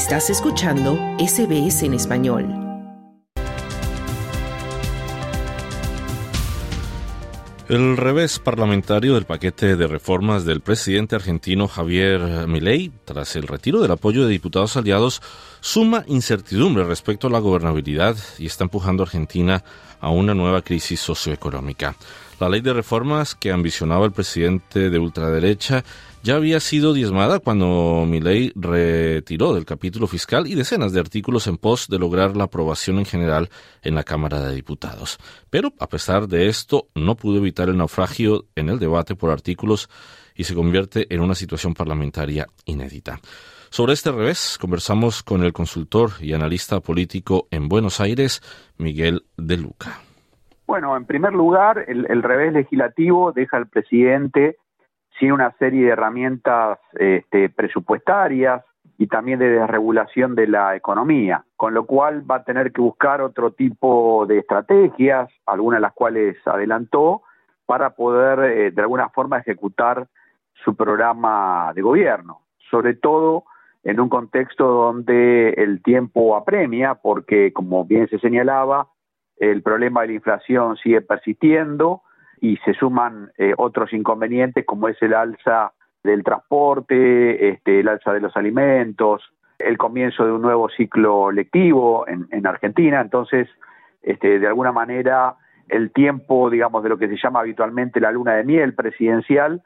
Estás escuchando SBS en español. El revés parlamentario del paquete de reformas del presidente argentino Javier Milei, tras el retiro del apoyo de diputados aliados, suma incertidumbre respecto a la gobernabilidad y está empujando a Argentina a una nueva crisis socioeconómica. La ley de reformas que ambicionaba el presidente de ultraderecha ya había sido diezmada cuando Milei retiró del capítulo fiscal y decenas de artículos en pos de lograr la aprobación en general en la Cámara de Diputados. Pero, a pesar de esto, no pudo evitar el naufragio en el debate por artículos y se convierte en una situación parlamentaria inédita. Sobre este revés, conversamos con el consultor y analista político en Buenos Aires, Miguel de Luca. Bueno, en primer lugar, el, revés legislativo deja al presidente tiene una serie de herramientas este, presupuestarias y también de desregulación de la economía, con lo cual va a tener que buscar otro tipo de estrategias, algunas de las cuales adelantó, para poder eh, de alguna forma ejecutar su programa de gobierno, sobre todo en un contexto donde el tiempo apremia, porque como bien se señalaba, el problema de la inflación sigue persistiendo, y se suman eh, otros inconvenientes como es el alza del transporte, este, el alza de los alimentos, el comienzo de un nuevo ciclo lectivo en, en Argentina. Entonces, este, de alguna manera, el tiempo, digamos, de lo que se llama habitualmente la luna de miel presidencial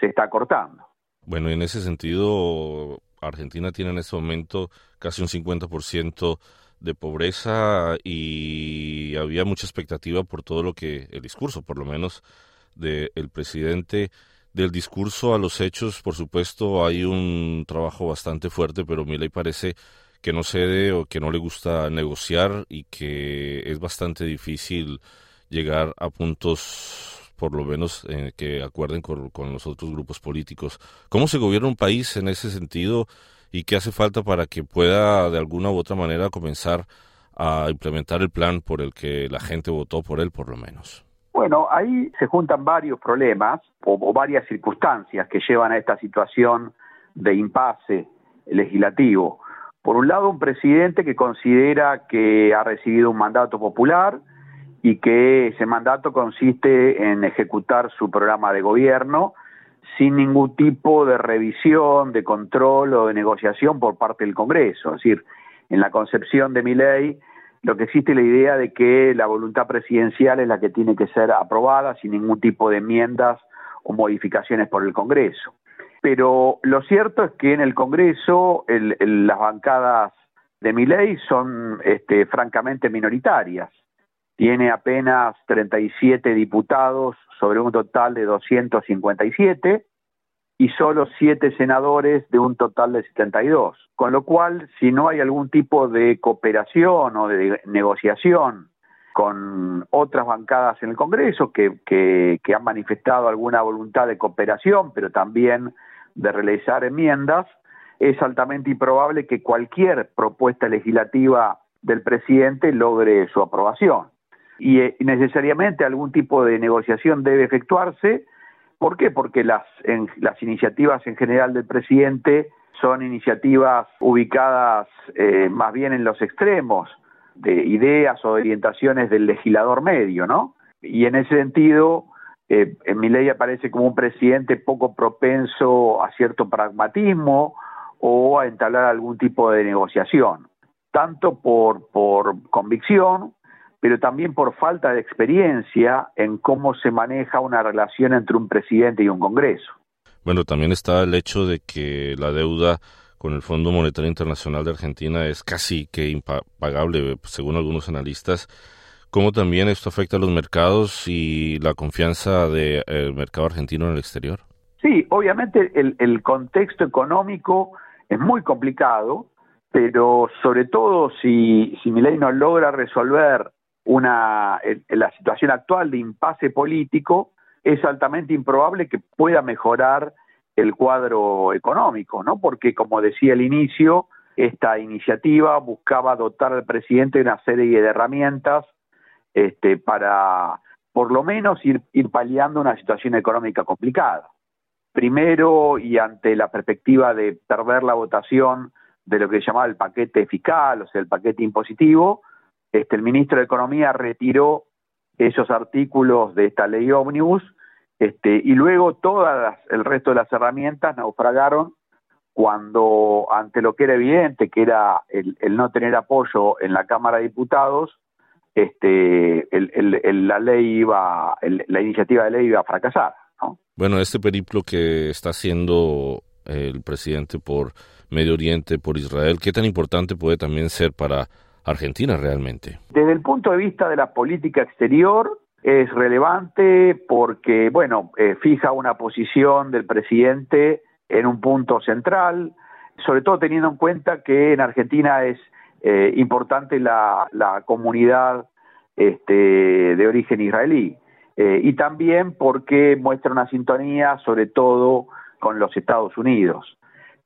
se está cortando. Bueno, en ese sentido, Argentina tiene en este momento casi un 50% de pobreza y había mucha expectativa por todo lo que el discurso, por lo menos del presidente, del discurso a los hechos, por supuesto, hay un trabajo bastante fuerte, pero Milei parece que no cede o que no le gusta negociar y que es bastante difícil llegar a puntos por lo menos eh, que acuerden con, con, los otros grupos políticos. ¿Cómo se gobierna un país en ese sentido y qué hace falta para que pueda de alguna u otra manera comenzar a implementar el plan por el que la gente votó por él, por lo menos? Bueno, ahí se juntan varios problemas o, varias circunstancias que llevan a esta situación de impasse legislativo. Por un lado, un presidente que considera que ha recibido un mandato popular y que ese mandato consiste en ejecutar su programa de gobierno sin ningún tipo de revisión, de control o de negociación por parte del Congreso. Es decir, en la concepción de mi ley, lo que existe es la idea de que la voluntad presidencial es la que tiene que ser aprobada sin ningún tipo de enmiendas o modificaciones por el Congreso. Pero lo cierto es que en el Congreso las bancadas de mi ley son este, francamente minoritarias. Tiene apenas 37 diputados sobre un total de 257 y solo siete senadores de un total de 72. Con lo cual, si no hay algún tipo de cooperación o de negociación con otras bancadas en el Congreso que, han manifestado alguna voluntad de cooperación, pero también de realizar enmiendas, es altamente improbable que cualquier propuesta legislativa del presidente logre su aprobación. Y eh, necesariamente algún tipo de negociación debe efectuarse ¿Por qué? Porque las, las iniciativas en general del presidente son iniciativas ubicadas eh, más bien en los extremos de ideas o orientaciones del legislador medio, ¿no? Y en ese sentido, eh, en mi ley aparece como un presidente poco propenso a cierto pragmatismo o a entablar algún tipo de negociación, tanto por, por convicción pero también por falta de experiencia en cómo se maneja una relación entre un presidente y un Congreso. Bueno, también está el hecho de que la deuda con el Fondo Monetario Internacional de Argentina es casi que impagable, según algunos analistas. ¿Cómo también esto afecta a los mercados y la confianza del mercado argentino en el exterior? Sí, obviamente el, el contexto económico es muy complicado, pero sobre todo si, si ley no logra resolver una, la situación actual de impasse político, es altamente improbable que pueda mejorar el cuadro económico, ¿no? Porque, como decía al inicio, esta iniciativa buscaba dotar al presidente de una serie de herramientas este, para, por lo menos, ir, ir paliando una situación económica complicada. Primero, y ante la perspectiva de perder la votación de lo que se llamaba el paquete fiscal, o sea, el paquete impositivo, este, el ministro de Economía retiró esos artículos de esta ley ómnibus este, y luego todo el resto de las herramientas naufragaron cuando ante lo que era evidente, que era el, no tener apoyo en la Cámara de Diputados, este, la ley iba, la iniciativa de ley iba a fracasar. Bueno, este periplo que está haciendo el presidente por Medio Oriente, por Israel, ¿qué tan importante puede también ser para Argentina realmente? Desde el punto de vista de la política exterior, es relevante porque, bueno, eh, fija una posición del presidente en un punto central, sobre todo teniendo en cuenta que en Argentina es eh, importante la, comunidad este, de origen israelí. Eh, y también porque muestra una sintonía, sobre todo con los Estados Unidos.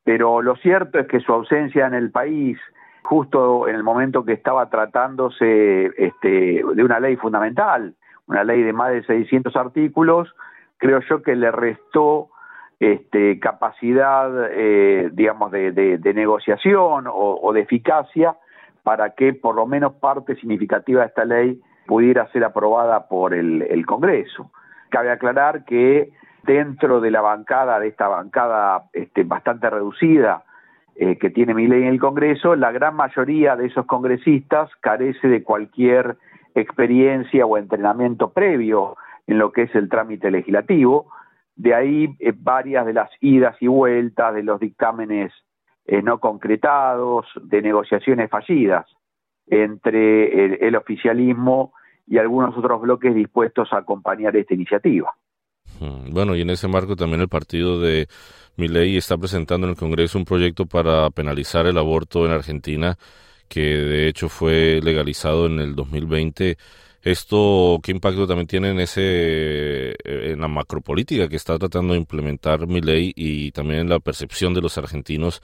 Pero lo cierto es que su ausencia en el país, justo en el momento que estaba tratándose este, de una ley fundamental, una ley de más de 600 artículos, creo yo que le restó este, capacidad, eh, digamos, de, negociación o, de eficacia para que por lo menos parte significativa de esta ley pudiera ser aprobada por el, Congreso. Cabe aclarar que dentro de la bancada, de esta bancada este, bastante reducida eh, que tiene mi ley en el Congreso, la gran mayoría de esos congresistas carece de cualquier experiencia o entrenamiento previo en lo que es el trámite legislativo. De ahí eh, varias de las idas y vueltas, de los dictámenes eh, no concretados, de negociaciones fallidas entre el, oficialismo y algunos otros bloques dispuestos a acompañar esta iniciativa. Bueno, y en ese marco también el partido de Milei está presentando en el Congreso un proyecto para penalizar el aborto en Argentina que de hecho fue legalizado en el 2020. ¿Esto qué impacto también tiene en, ese, en la macropolítica que está tratando de implementar mi ley y también en la percepción de los argentinos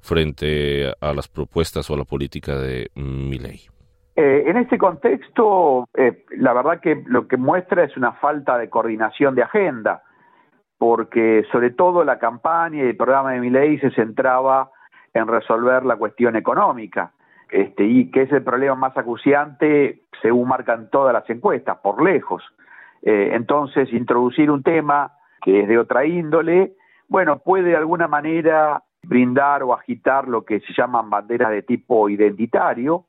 frente a las propuestas o a la política de mi ley? Eh, en este contexto, eh, la verdad que lo que muestra es una falta de coordinación de agenda, porque sobre todo la campaña y el programa de mi ley se centraba en resolver la cuestión económica este, y que es el problema más acuciante según marcan todas las encuestas, por lejos. Eh, entonces, introducir un tema que es de otra índole, bueno, puede de alguna manera brindar o agitar lo que se llaman banderas de tipo identitario,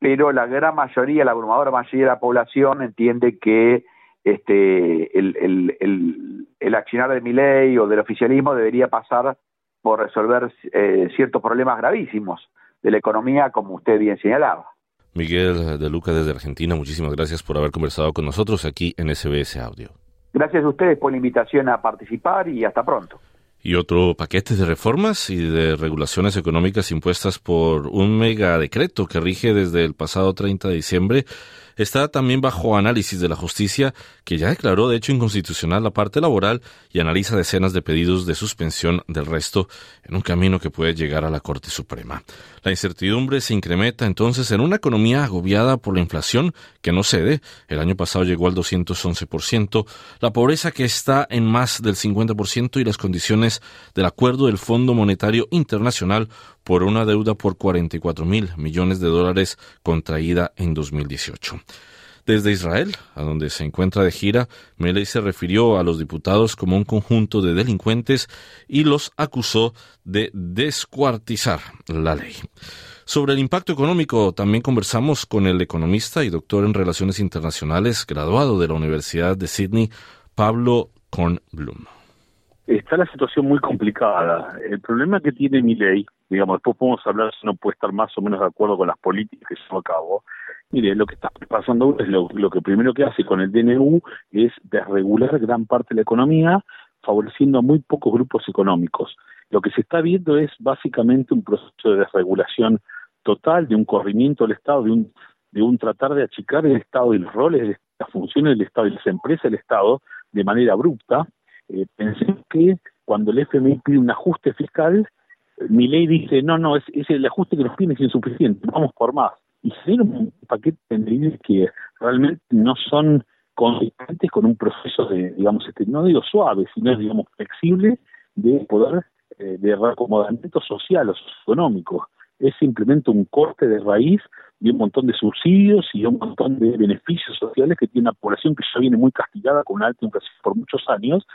pero la gran mayoría, la abrumadora mayoría de la población entiende que este, el, el, el, accionar de mi ley o del oficialismo debería pasar por resolver eh, ciertos problemas gravísimos de la economía, como usted bien señalaba. Miguel de Luca desde Argentina, muchísimas gracias por haber conversado con nosotros aquí en SBS Audio. Gracias a ustedes por la invitación a participar y hasta pronto. Y otro paquete de reformas y de regulaciones económicas impuestas por un mega decreto que rige desde el pasado 30 de diciembre está también bajo análisis de la justicia, que ya declaró de hecho inconstitucional la parte laboral y analiza decenas de pedidos de suspensión del resto en un camino que puede llegar a la Corte Suprema. La incertidumbre se incrementa entonces en una economía agobiada por la inflación que no cede, el año pasado llegó al 211%, la pobreza que está en más del 50% y las condiciones del acuerdo del Fondo Monetario Internacional por una deuda por 44 mil millones de dólares contraída en 2018. Desde Israel, a donde se encuentra de gira, Meley se refirió a los diputados como un conjunto de delincuentes y los acusó de descuartizar la ley. Sobre el impacto económico también conversamos con el economista y doctor en Relaciones Internacionales, graduado de la Universidad de Sydney, Pablo Kornblum. Está la situación muy complicada. El problema que tiene mi digamos, después podemos hablar si uno puede estar más o menos de acuerdo con las políticas que lleva a cabo, Mire, lo que está pasando es lo, que primero que hace con el DNU es desregular gran parte de la economía, favoreciendo a muy pocos grupos económicos. Lo que se está viendo es básicamente un proceso de desregulación total, de un corrimiento del Estado, de un, de un tratar de achicar el Estado y los roles, las funciones del Estado y las empresas del Estado de manera abrupta. Eh, pensé que cuando el FMI pide un ajuste fiscal, mi ley dice, no, no, es, es el ajuste que nos piden es insuficiente, vamos por más y se un paquete de medidas que realmente no son consistentes con un proceso de, digamos, este, no digo suave, sino, digamos, flexible de poder, eh, de reacomodamiento social o socioeconómico. es simplemente un corte de raíz de un montón de subsidios y un montón de beneficios sociales que tiene una población que ya viene muy castigada con una alta inflación por muchos años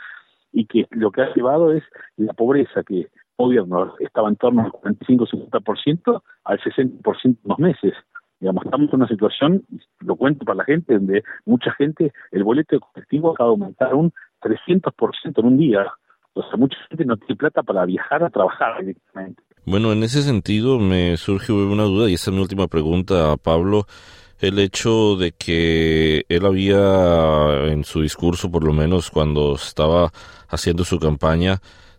y que lo que ha llevado es la pobreza que gobierno estaba en torno al 45-50% al 60% en unos meses. Digamos, estamos en una situación, lo cuento para la gente, donde mucha gente, el boleto de colectivo acaba de aumentar un 300% en un día. O sea, mucha gente no tiene plata para viajar a trabajar directamente. Bueno, en ese sentido me surge una duda y esa es mi última pregunta a Pablo. El hecho de que él había en su discurso, por lo menos cuando estaba haciendo su campaña,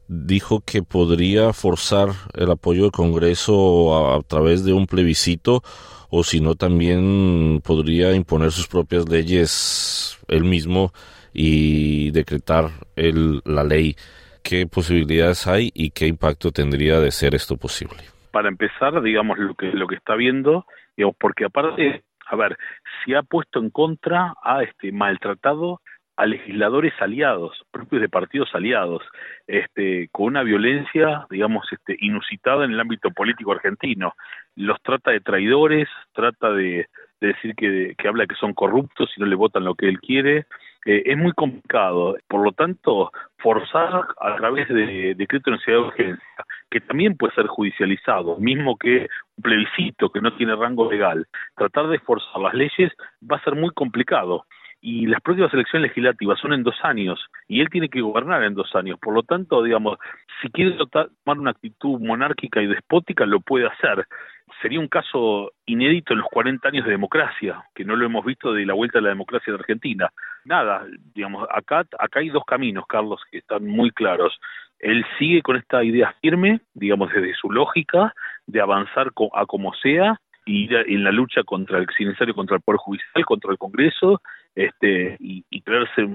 dijo que podría forzar el apoyo del Congreso a, través de un plebiscito o si no también podría imponer sus propias leyes él mismo y decretar el, la ley. ¿Qué posibilidades hay y qué impacto tendría de ser esto posible? Para empezar, digamos lo que lo que está viendo, digamos, porque aparte, a ver, se ha puesto en contra, ha este maltratado a legisladores aliados, propios de partidos aliados, este, con una violencia, digamos, este, inusitada en el ámbito político argentino. Los trata de traidores, trata de, decir que, que habla que son corruptos y no le votan lo que él quiere. Eh, es muy complicado. Por lo tanto, forzar a través de decreto de necesidad de urgencia, que también puede ser judicializado, mismo que un plebiscito que no tiene rango legal, tratar de forzar las leyes va a ser muy complicado y las próximas elecciones legislativas son en dos años y él tiene que gobernar en dos años. Por lo tanto, digamos, si quiere tomar una actitud monárquica y despótica, lo puede hacer. Sería un caso inédito en los 40 años de democracia, que no lo hemos visto de la vuelta a la democracia de Argentina. Nada, digamos, acá, acá hay dos caminos, Carlos, que están muy claros. Él sigue con esta idea firme, digamos, desde su lógica, de avanzar a como sea, y en la lucha contra el, si necesario, contra el Poder Judicial, contra el Congreso, este, y, y creerse,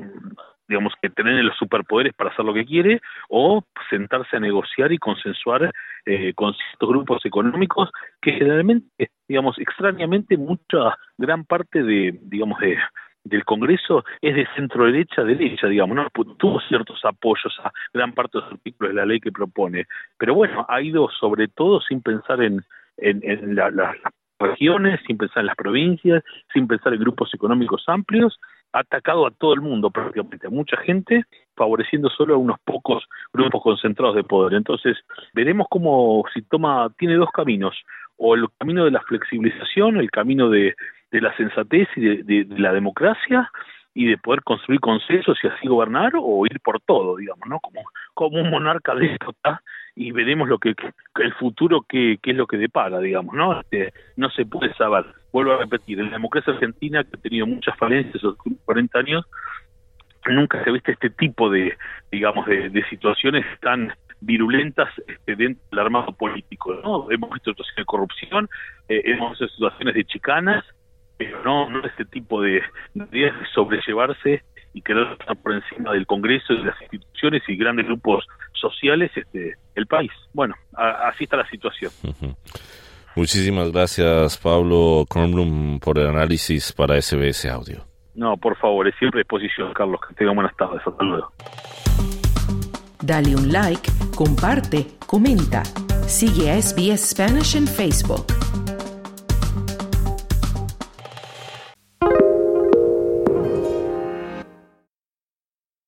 digamos, que tener los superpoderes para hacer lo que quiere, o sentarse a negociar y consensuar eh, con ciertos grupos económicos que generalmente, digamos, extrañamente, mucha, gran parte de, digamos, de del Congreso es de centro derecha derecha, digamos, no tuvo ciertos apoyos a gran parte de los artículos de la ley que propone, pero bueno, ha ido sobre todo sin pensar en, en, en la, la, regiones, sin pensar en las provincias, sin pensar en grupos económicos amplios, ha atacado a todo el mundo prácticamente, a mucha gente, favoreciendo solo a unos pocos grupos concentrados de poder. Entonces, veremos cómo si toma, tiene dos caminos, o el camino de la flexibilización, el camino de, de la sensatez y de, de la democracia, y de poder construir consensos y así gobernar o ir por todo, digamos, ¿no? Como, como un monarca déspota y veremos lo que, el futuro qué es lo que depara, digamos, ¿no? Este, no se puede saber. Vuelvo a repetir, en la democracia argentina que ha tenido muchas falencias en los 40 años, nunca se ha visto este tipo de, digamos, de, de situaciones tan virulentas este, dentro del armado político, ¿no? Hemos visto situaciones de corrupción, eh, hemos visto situaciones de chicanas, pero no, no este tipo de, de sobrellevarse y querer estar por encima del Congreso, de las instituciones y grandes grupos sociales este, el país. Bueno, así está la situación. Muchísimas gracias, Pablo Kornblum, por el análisis para SBS Audio. No, por favor, es siempre a disposición, Carlos. Que tenga buenas tardes. Hasta luego. Dale un like, comparte, comenta. Sigue a SBS Spanish en Facebook.